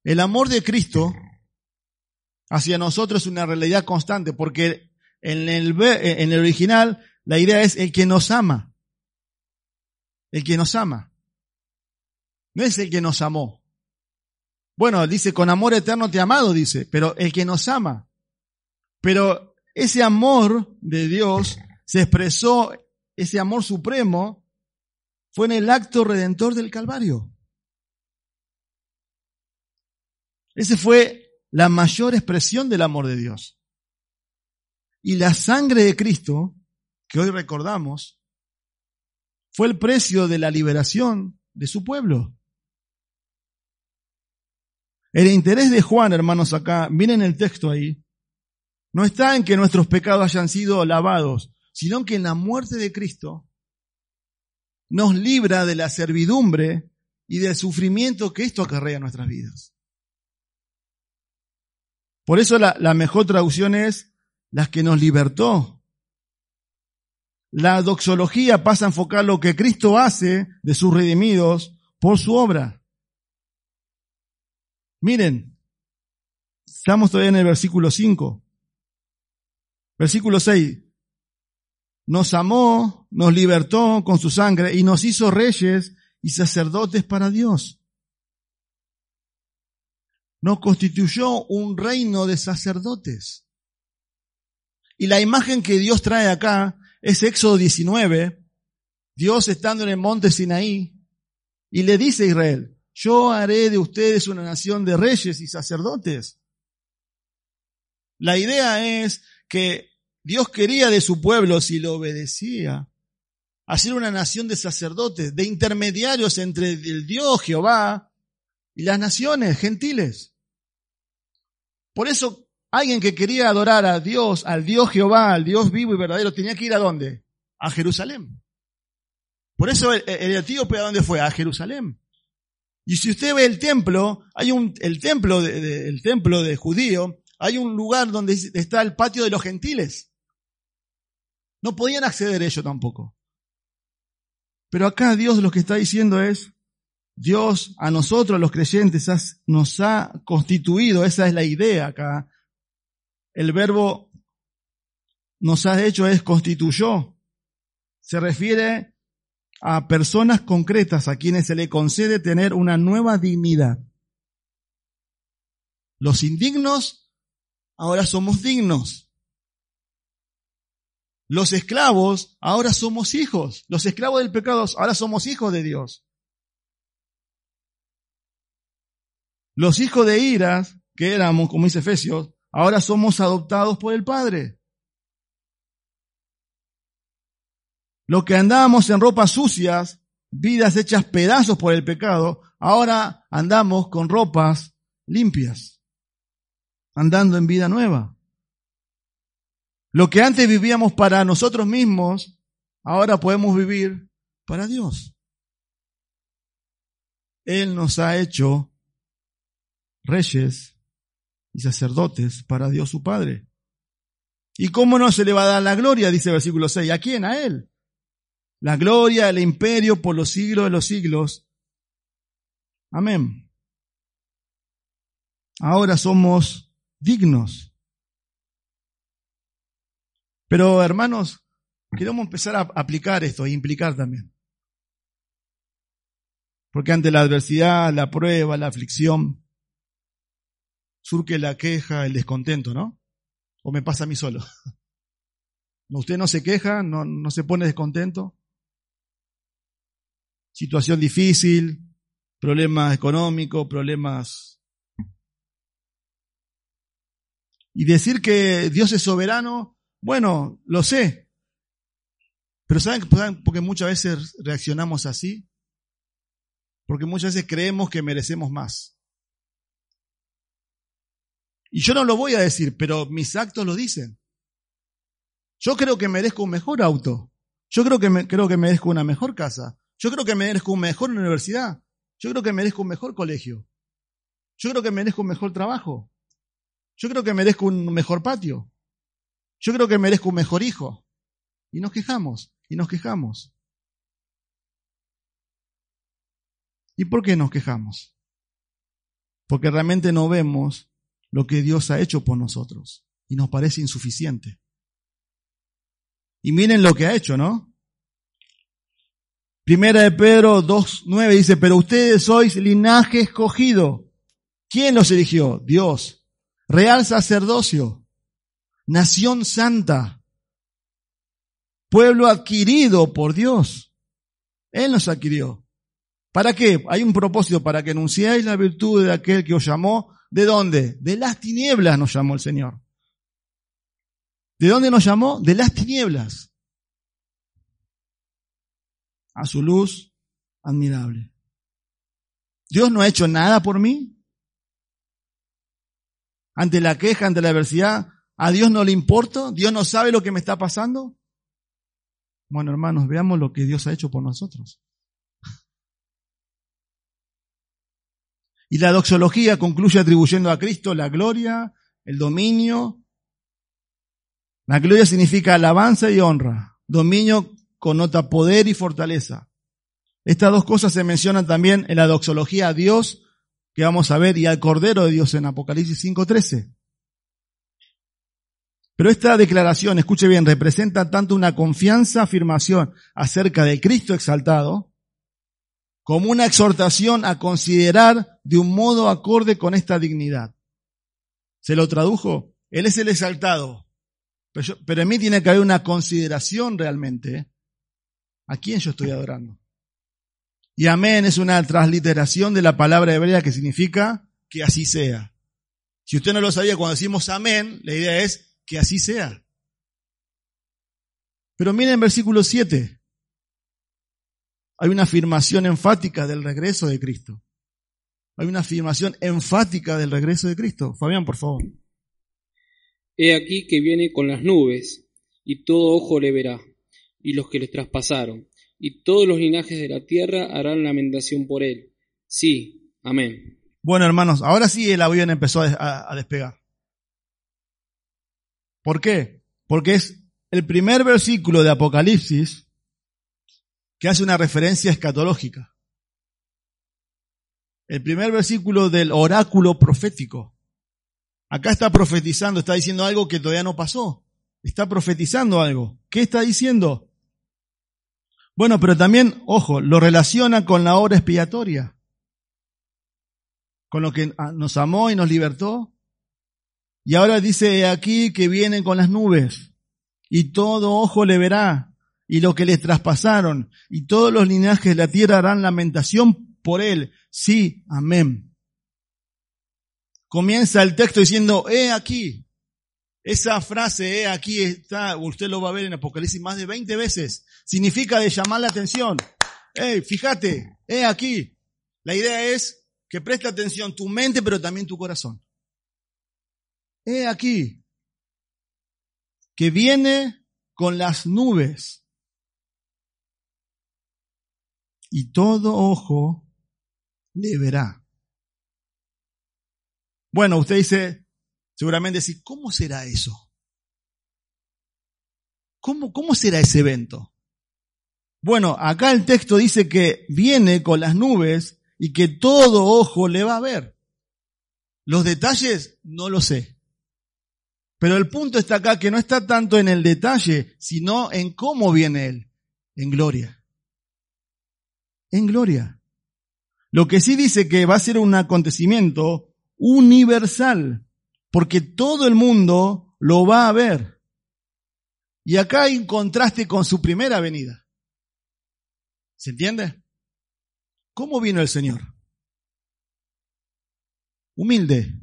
El amor de Cristo hacia nosotros es una realidad constante, porque en el, en el original la idea es el que nos ama. El que nos ama. No es el que nos amó. Bueno, dice, con amor eterno te he amado, dice, pero el que nos ama. Pero ese amor de Dios se expresó, ese amor supremo, fue en el acto redentor del Calvario. Ese fue la mayor expresión del amor de Dios. Y la sangre de Cristo, que hoy recordamos, fue el precio de la liberación de su pueblo. El interés de Juan, hermanos, acá, miren el texto ahí, no está en que nuestros pecados hayan sido lavados, sino que en la muerte de Cristo nos libra de la servidumbre y del sufrimiento que esto acarrea en nuestras vidas. Por eso la, mejor traducción es las que nos libertó. La doxología pasa a enfocar lo que Cristo hace de sus redimidos por su obra. Miren, estamos todavía en el versículo 5. Versículo 6. Nos amó, nos libertó con su sangre y nos hizo reyes y sacerdotes para Dios nos constituyó un reino de sacerdotes. Y la imagen que Dios trae acá es Éxodo 19, Dios estando en el monte Sinaí, y le dice a Israel, yo haré de ustedes una nación de reyes y sacerdotes. La idea es que Dios quería de su pueblo, si lo obedecía, hacer una nación de sacerdotes, de intermediarios entre el Dios Jehová y las naciones gentiles. Por eso alguien que quería adorar a Dios, al Dios Jehová, al Dios vivo y verdadero, tenía que ir a dónde? A Jerusalén. Por eso el, el etíope a dónde fue? A Jerusalén. Y si usted ve el templo, hay un, el templo de, el templo de judío, hay un lugar donde está el patio de los gentiles. No podían acceder ellos tampoco. Pero acá Dios lo que está diciendo es, Dios a nosotros los creyentes nos ha constituido, esa es la idea acá. El verbo nos ha hecho es constituyó. Se refiere a personas concretas a quienes se le concede tener una nueva dignidad. Los indignos ahora somos dignos. Los esclavos ahora somos hijos. Los esclavos del pecado ahora somos hijos de Dios. Los hijos de iras, que éramos, como dice Efesios, ahora somos adoptados por el Padre. Los que andábamos en ropas sucias, vidas hechas pedazos por el pecado, ahora andamos con ropas limpias, andando en vida nueva. Lo que antes vivíamos para nosotros mismos, ahora podemos vivir para Dios. Él nos ha hecho reyes y sacerdotes para Dios su Padre. ¿Y cómo no se le va a dar la gloria? Dice el versículo 6. ¿A quién? A Él. La gloria, el imperio por los siglos de los siglos. Amén. Ahora somos dignos. Pero hermanos, queremos empezar a aplicar esto e implicar también. Porque ante la adversidad, la prueba, la aflicción, surque la queja, el descontento, ¿no? ¿O me pasa a mí solo? ¿Usted no se queja? ¿No, no se pone descontento? Situación difícil, problemas económicos, problemas... Y decir que Dios es soberano, bueno, lo sé. Pero ¿saben, ¿saben por qué muchas veces reaccionamos así? Porque muchas veces creemos que merecemos más. Y yo no lo voy a decir, pero mis actos lo dicen. Yo creo que merezco un mejor auto. Yo creo que, creo que merezco una mejor casa. Yo creo que merezco una mejor universidad. Yo creo que merezco un mejor colegio. Yo creo que merezco un mejor trabajo. Yo creo que merezco un mejor patio. Yo creo que merezco un mejor hijo. Y nos quejamos, y nos quejamos. ¿Y por qué nos quejamos? Porque realmente no vemos lo que Dios ha hecho por nosotros y nos parece insuficiente. Y miren lo que ha hecho, ¿no? Primera de Pedro 2.9 dice, pero ustedes sois linaje escogido. ¿Quién los eligió? Dios. Real sacerdocio. Nación santa. Pueblo adquirido por Dios. Él nos adquirió. ¿Para qué? Hay un propósito, para que anunciáis la virtud de aquel que os llamó. ¿De dónde? De las tinieblas nos llamó el Señor. ¿De dónde nos llamó? De las tinieblas. A su luz admirable. Dios no ha hecho nada por mí. Ante la queja, ante la adversidad, ¿a Dios no le importa? ¿Dios no sabe lo que me está pasando? Bueno, hermanos, veamos lo que Dios ha hecho por nosotros. Y la doxología concluye atribuyendo a Cristo la gloria, el dominio. La gloria significa alabanza y honra. Dominio connota poder y fortaleza. Estas dos cosas se mencionan también en la doxología a Dios, que vamos a ver, y al Cordero de Dios en Apocalipsis 5.13. Pero esta declaración, escuche bien, representa tanto una confianza, afirmación acerca del Cristo exaltado, como una exhortación a considerar de un modo acorde con esta dignidad. ¿Se lo tradujo? Él es el exaltado, pero, en mí tiene que haber una consideración realmente. ¿eh? ¿A quién yo estoy adorando? Y amén es una transliteración de la palabra hebrea que significa que así sea. Si usted no lo sabía, cuando decimos amén, la idea es que así sea. Pero miren versículo 7 hay una afirmación enfática del regreso de Cristo. Hay una afirmación enfática del regreso de Cristo. Fabián, por favor. He aquí que viene con las nubes, y todo ojo le verá, y los que le traspasaron, y todos los linajes de la tierra harán lamentación por él. Sí, amén. Bueno, hermanos, ahora sí el avión empezó a, a despegar. ¿Por qué? Porque es el primer versículo de Apocalipsis que hace una referencia escatológica. El primer versículo del oráculo profético. Acá está profetizando, está diciendo algo que todavía no pasó. Está profetizando algo. ¿Qué está diciendo? Bueno, pero también, ojo, lo relaciona con la obra expiatoria. Con lo que nos amó y nos libertó. Y ahora dice aquí que viene con las nubes. Y todo ojo le verá y lo que les traspasaron, y todos los linajes de la tierra harán lamentación por él. Sí, amén. Comienza el texto diciendo, he aquí. Esa frase, he aquí, está, usted lo va a ver en Apocalipsis más de 20 veces. Significa de llamar la atención. Hey, fíjate, he aquí. La idea es que preste atención tu mente, pero también tu corazón. He aquí. Que viene con las nubes y todo ojo le verá. Bueno, usted dice, seguramente sí, ¿cómo será eso? ¿Cómo, ¿Cómo será ese evento? Bueno, acá el texto dice que viene con las nubes y que todo ojo le va a ver. Los detalles no lo sé. Pero el punto está acá que no está tanto en el detalle, sino en cómo viene Él, en gloria en gloria. Lo que sí dice que va a ser un acontecimiento universal, porque todo el mundo lo va a ver. Y acá hay un contraste con su primera venida. ¿Se entiende? ¿Cómo vino el Señor? Humilde.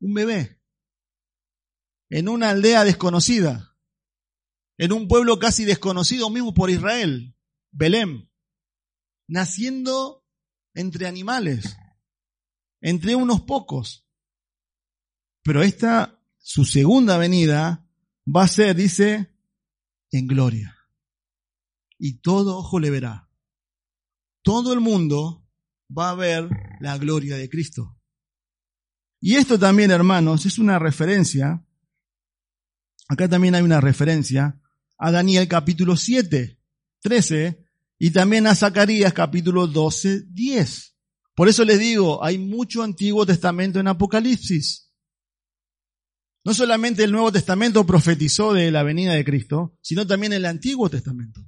Un bebé. En una aldea desconocida. En un pueblo casi desconocido mismo por Israel. Belén, naciendo entre animales, entre unos pocos. Pero esta, su segunda venida, va a ser, dice, en gloria. Y todo ojo le verá. Todo el mundo va a ver la gloria de Cristo. Y esto también, hermanos, es una referencia, acá también hay una referencia a Daniel capítulo 7. 13, y también a Zacarías capítulo 12, 10. Por eso les digo, hay mucho Antiguo Testamento en Apocalipsis. No solamente el Nuevo Testamento profetizó de la venida de Cristo, sino también el Antiguo Testamento.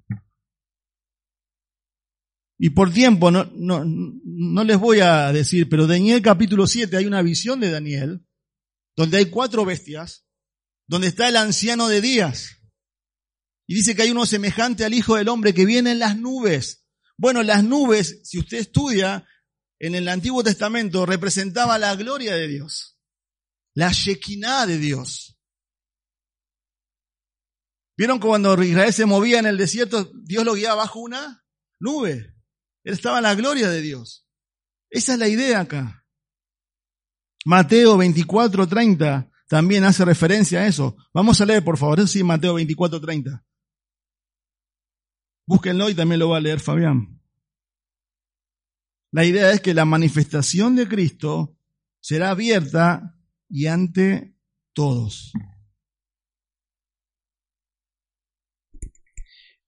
Y por tiempo no, no, no les voy a decir, pero Daniel capítulo 7 hay una visión de Daniel, donde hay cuatro bestias, donde está el anciano de días. Y dice que hay uno semejante al Hijo del Hombre que viene en las nubes. Bueno, las nubes, si usted estudia, en el Antiguo Testamento representaba la gloria de Dios, la Shekinah de Dios. ¿Vieron cuando Israel se movía en el desierto, Dios lo guiaba bajo una nube? Él estaba en la gloria de Dios. Esa es la idea acá. Mateo 24, 30 también hace referencia a eso. Vamos a leer, por favor. Eso sí, Mateo 24, 30. Búsquenlo y también lo va a leer Fabián. La idea es que la manifestación de Cristo será abierta y ante todos.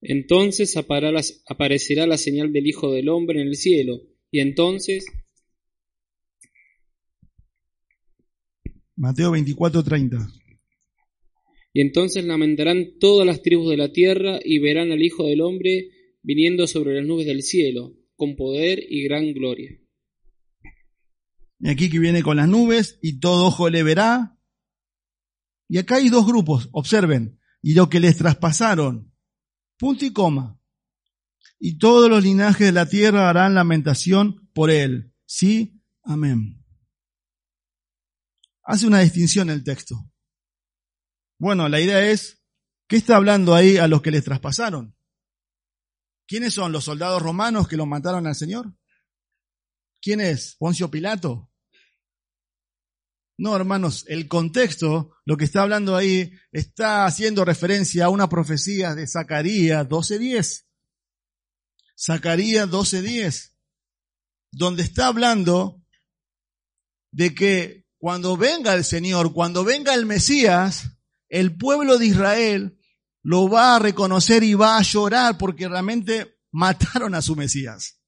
Entonces aparecerá la señal del Hijo del Hombre en el cielo, y entonces... Mateo 24:30. Y entonces lamentarán todas las tribus de la tierra y verán al Hijo del Hombre viniendo sobre las nubes del cielo, con poder y gran gloria. Y aquí que viene con las nubes y todo ojo le verá. Y acá hay dos grupos, observen, y lo que les traspasaron, punto y coma. Y todos los linajes de la tierra harán lamentación por él. Sí, amén. Hace una distinción el texto. Bueno, la idea es, ¿qué está hablando ahí a los que les traspasaron? ¿Quiénes son los soldados romanos que lo mataron al Señor? ¿Quién es? ¿Poncio Pilato? No, hermanos, el contexto, lo que está hablando ahí, está haciendo referencia a una profecía de Zacarías 12.10. Zacarías 12.10, donde está hablando de que cuando venga el Señor, cuando venga el Mesías, el pueblo de Israel lo va a reconocer y va a llorar porque realmente mataron a su Mesías.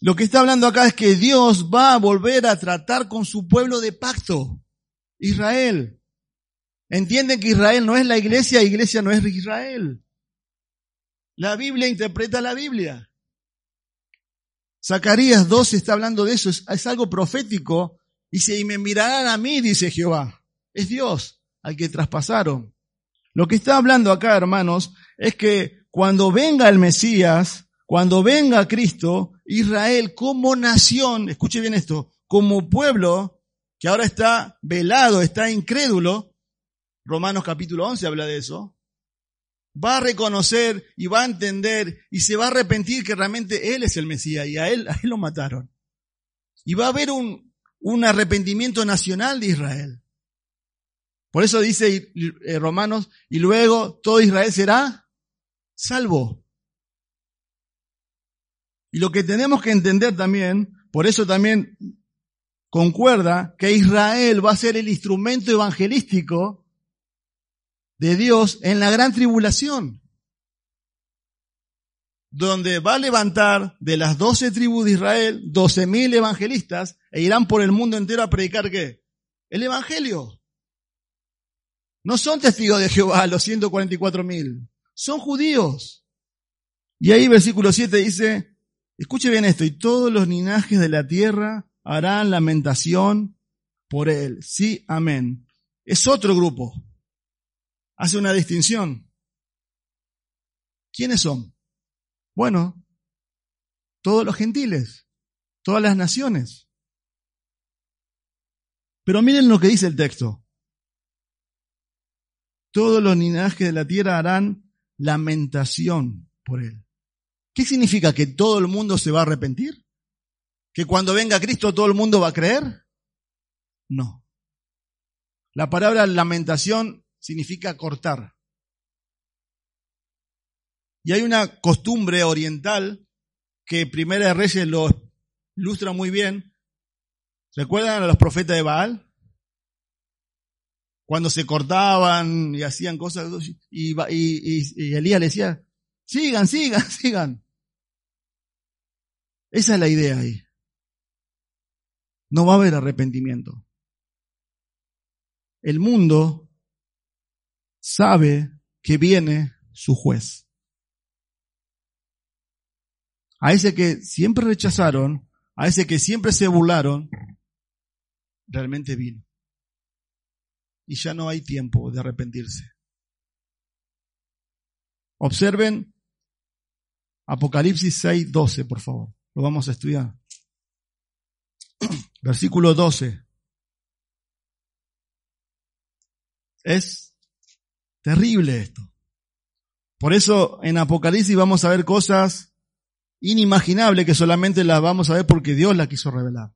Lo que está hablando acá es que Dios va a volver a tratar con su pueblo de pacto, Israel. Entienden que Israel no es la iglesia, iglesia no es Israel. La Biblia interpreta la Biblia. Zacarías 12 está hablando de eso, es, es algo profético. Dice, y me mirarán a mí, dice Jehová. Es Dios al que traspasaron. Lo que está hablando acá, hermanos, es que cuando venga el Mesías, cuando venga Cristo, Israel como nación, escuche bien esto, como pueblo que ahora está velado, está incrédulo, Romanos capítulo 11 habla de eso, va a reconocer y va a entender y se va a arrepentir que realmente Él es el Mesías y a Él, a él lo mataron. Y va a haber un, un arrepentimiento nacional de Israel. Por eso dice eh, Romanos, y luego todo Israel será salvo. Y lo que tenemos que entender también, por eso también concuerda que Israel va a ser el instrumento evangelístico de Dios en la gran tribulación, donde va a levantar de las doce tribus de Israel doce mil evangelistas e irán por el mundo entero a predicar qué? El evangelio. No son testigos de Jehová los 144 mil, son judíos. Y ahí versículo 7 dice, escuche bien esto, y todos los linajes de la tierra harán lamentación por él. Sí, amén. Es otro grupo. Hace una distinción. ¿Quiénes son? Bueno, todos los gentiles, todas las naciones. Pero miren lo que dice el texto todos los linajes de la tierra harán lamentación por él. ¿Qué significa que todo el mundo se va a arrepentir? ¿Que cuando venga Cristo todo el mundo va a creer? No. La palabra lamentación significa cortar. Y hay una costumbre oriental que Primera de Reyes lo ilustra muy bien. ¿Recuerdan a los profetas de Baal? Cuando se cortaban y hacían cosas, y, y, Elías le decía, Sigan, sigan, sigan. Esa es la idea ahí. No va a haber arrepentimiento. El mundo sabe que viene su juez. A ese que siempre rechazaron, a ese que siempre se burlaron, realmente vino. Y ya no hay tiempo de arrepentirse. Observen Apocalipsis 6, 12, por favor. Lo vamos a estudiar. Versículo 12. Es terrible esto. Por eso en Apocalipsis vamos a ver cosas inimaginables que solamente las vamos a ver porque Dios las quiso revelar.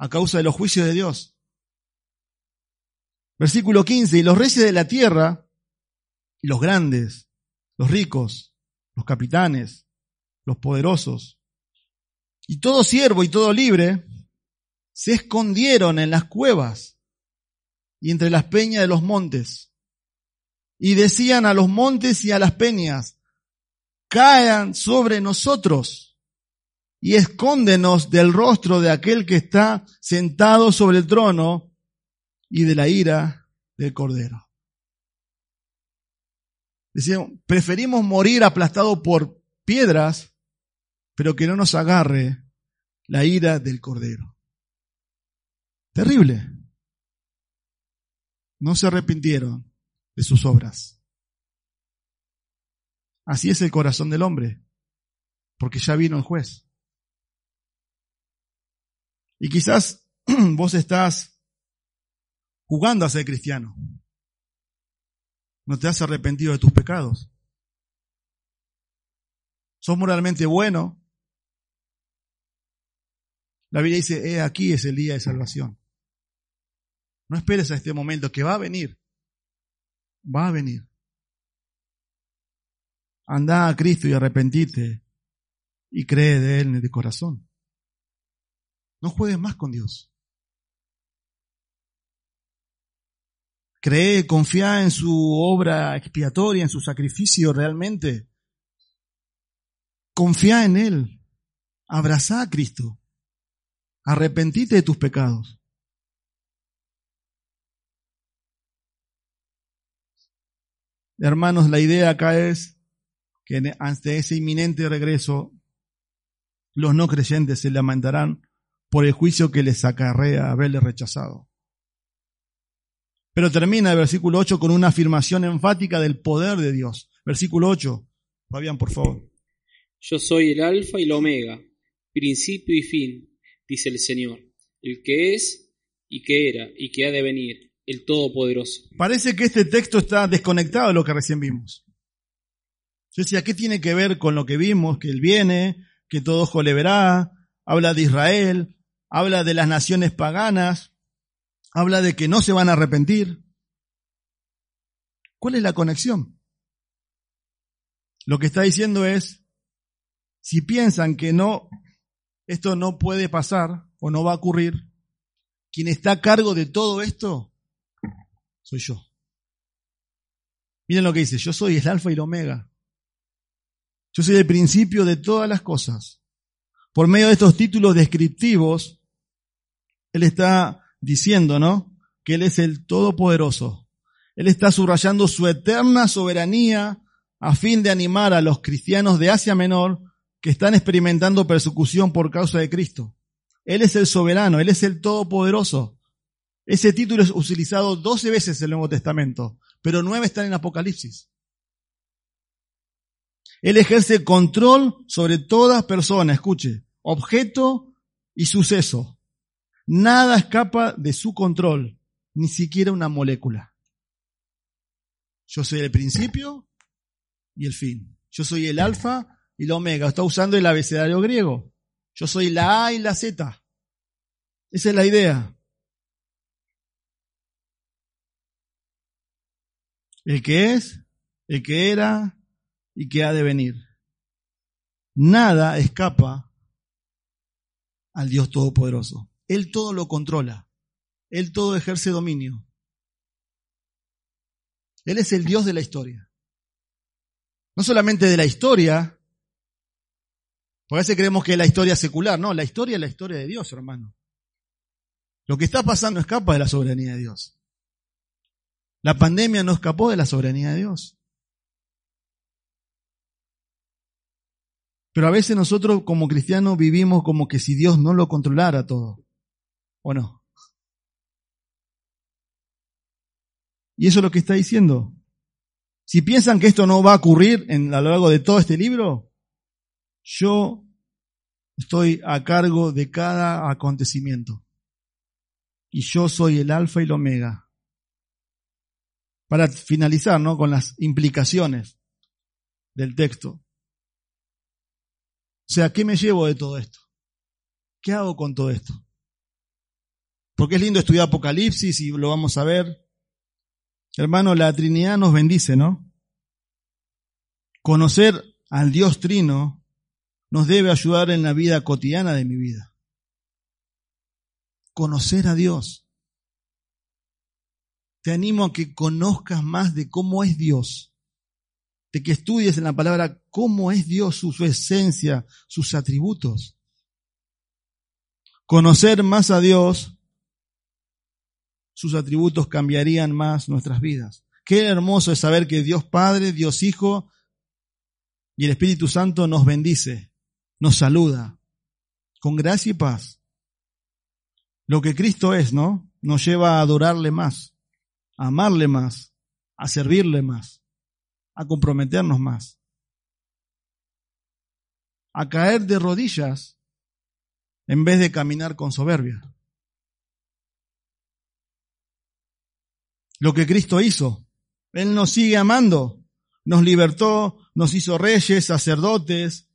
a causa de los juicios de Dios. Versículo 15, y los reyes de la tierra, los grandes, los ricos, los capitanes, los poderosos, y todo siervo y todo libre, se escondieron en las cuevas y entre las peñas de los montes. Y decían a los montes y a las peñas, caen sobre nosotros y escóndenos del rostro de aquel que está sentado sobre el trono y de la ira del cordero. Decían, preferimos morir aplastado por piedras, pero que no nos agarre la ira del cordero. Terrible. No se arrepintieron de sus obras. Así es el corazón del hombre, porque ya vino el juez. Y quizás vos estás jugando a ser cristiano. No te has arrepentido de tus pecados. Sos moralmente bueno. La Biblia dice, he aquí es el día de salvación. No esperes a este momento que va a venir. Va a venir. Anda a Cristo y arrepentite y cree de Él de corazón. No juegues más con Dios. Cree, confía en su obra expiatoria, en su sacrificio realmente. Confía en Él. Abraza a Cristo. Arrepentite de tus pecados. Hermanos, la idea acá es que ante ese inminente regreso, los no creyentes se lamentarán por el juicio que les acarrea haberle rechazado. Pero termina el versículo 8 con una afirmación enfática del poder de Dios. Versículo 8. Fabián, por favor. Yo soy el alfa y el omega, principio y fin, dice el Señor, el que es y que era y que ha de venir, el Todopoderoso. Parece que este texto está desconectado de lo que recién vimos. Yo decía, ¿qué tiene que ver con lo que vimos? Que Él viene, que todo ojo le verá, habla de Israel, habla de las naciones paganas, habla de que no se van a arrepentir. ¿Cuál es la conexión? Lo que está diciendo es, si piensan que no, esto no puede pasar o no va a ocurrir, quien está a cargo de todo esto soy yo. Miren lo que dice, yo soy el alfa y el omega. Yo soy el principio de todas las cosas. Por medio de estos títulos descriptivos, Él está diciendo, ¿no? Que Él es el Todopoderoso. Él está subrayando su eterna soberanía a fin de animar a los cristianos de Asia Menor que están experimentando persecución por causa de Cristo. Él es el soberano, Él es el Todopoderoso. Ese título es utilizado 12 veces en el Nuevo Testamento, pero nueve están en Apocalipsis. Él ejerce control sobre todas personas, escuche, objeto y suceso. Nada escapa de su control, ni siquiera una molécula. Yo soy el principio y el fin. Yo soy el alfa y la omega. Está usando el abecedario griego. Yo soy la A y la Z. Esa es la idea. El que es, el que era y que ha de venir. Nada escapa al Dios Todopoderoso. Él todo lo controla. Él todo ejerce dominio. Él es el Dios de la historia. No solamente de la historia, porque a veces creemos que es la historia secular. No, la historia es la historia de Dios, hermano. Lo que está pasando escapa de la soberanía de Dios. La pandemia no escapó de la soberanía de Dios. Pero a veces nosotros como cristianos vivimos como que si Dios no lo controlara todo. ¿O no? Y eso es lo que está diciendo. Si piensan que esto no va a ocurrir en, a lo largo de todo este libro, yo estoy a cargo de cada acontecimiento. Y yo soy el alfa y el omega. Para finalizar, ¿no? Con las implicaciones del texto. O sea, ¿qué me llevo de todo esto? ¿Qué hago con todo esto? Porque es lindo estudiar Apocalipsis y lo vamos a ver. Hermano, la Trinidad nos bendice, ¿no? Conocer al Dios Trino nos debe ayudar en la vida cotidiana de mi vida. Conocer a Dios. Te animo a que conozcas más de cómo es Dios, de que estudies en la palabra cómo es Dios, su, su esencia, sus atributos. Conocer más a Dios sus atributos cambiarían más nuestras vidas. Qué hermoso es saber que Dios Padre, Dios Hijo y el Espíritu Santo nos bendice, nos saluda con gracia y paz. Lo que Cristo es, ¿no? Nos lleva a adorarle más, a amarle más, a servirle más, a comprometernos más, a caer de rodillas en vez de caminar con soberbia. Lo que Cristo hizo. Él nos sigue amando, nos libertó, nos hizo reyes, sacerdotes.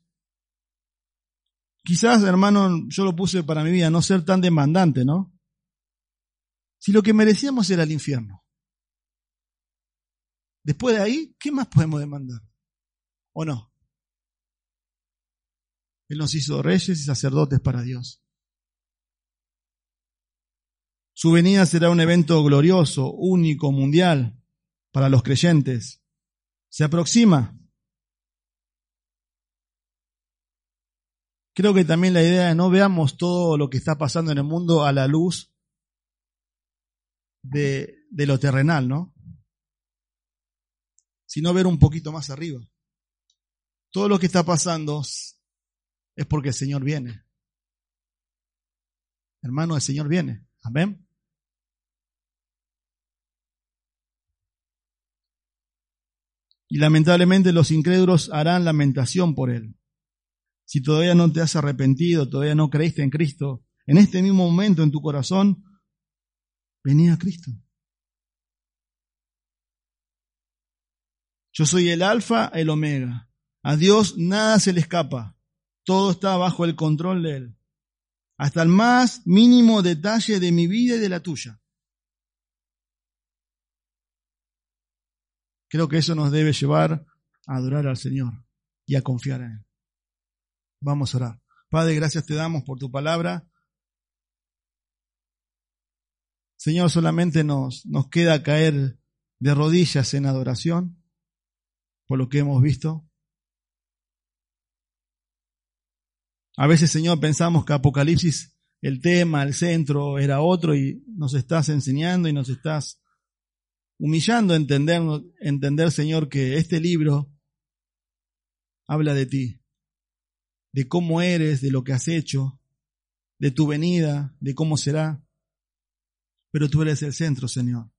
Quizás, hermano, yo lo puse para mi vida, no ser tan demandante, ¿no? Si lo que merecíamos era el infierno. Después de ahí, ¿qué más podemos demandar? ¿O no? Él nos hizo reyes y sacerdotes para Dios. Su venida será un evento glorioso, único, mundial para los creyentes. Se aproxima. Creo que también la idea de no veamos todo lo que está pasando en el mundo a la luz de, de lo terrenal, ¿no? Sino ver un poquito más arriba. Todo lo que está pasando es porque el Señor viene. Hermano, el Señor viene. Amén. Y lamentablemente los incrédulos harán lamentación por él. Si todavía no te has arrepentido, todavía no creíste en Cristo, en este mismo momento en tu corazón, vení a Cristo. Yo soy el alfa, el omega. A Dios nada se le escapa. Todo está bajo el control de Él. Hasta el más mínimo detalle de mi vida y de la tuya. Creo que eso nos debe llevar a adorar al Señor y a confiar en Él. Vamos a orar. Padre, gracias te damos por tu palabra. Señor, solamente nos, nos queda caer de rodillas en adoración por lo que hemos visto. A veces, Señor, pensamos que Apocalipsis, el tema, el centro era otro y nos estás enseñando y nos estás humillando entender, entender, Señor, que este libro habla de ti, de cómo eres, de lo que has hecho, de tu venida, de cómo será. Pero tú eres el centro, Señor.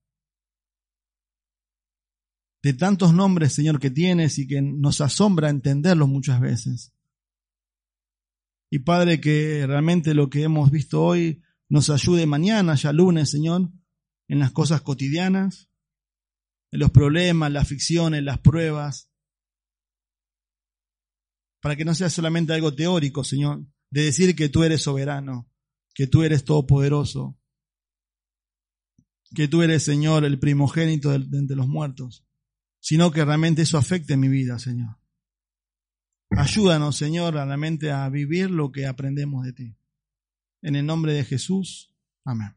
De tantos nombres, Señor, que tienes y que nos asombra entenderlos muchas veces. Y Padre, que realmente lo que hemos visto hoy nos ayude mañana, ya lunes, Señor, en las cosas cotidianas, los problemas, las ficciones, las pruebas. Para que no sea solamente algo teórico, Señor, de decir que tú eres soberano, que tú eres todopoderoso, que tú eres, Señor, el primogénito de, entre los muertos, sino que realmente eso afecte mi vida, Señor. Ayúdanos, Señor, realmente a vivir lo que aprendemos de ti. En el nombre de Jesús. Amén.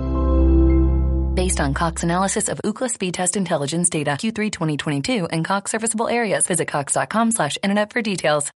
Based on Cox analysis of Ookla speed test intelligence data Q3 2022 and Cox serviceable areas, visit cox.com slash internet for details.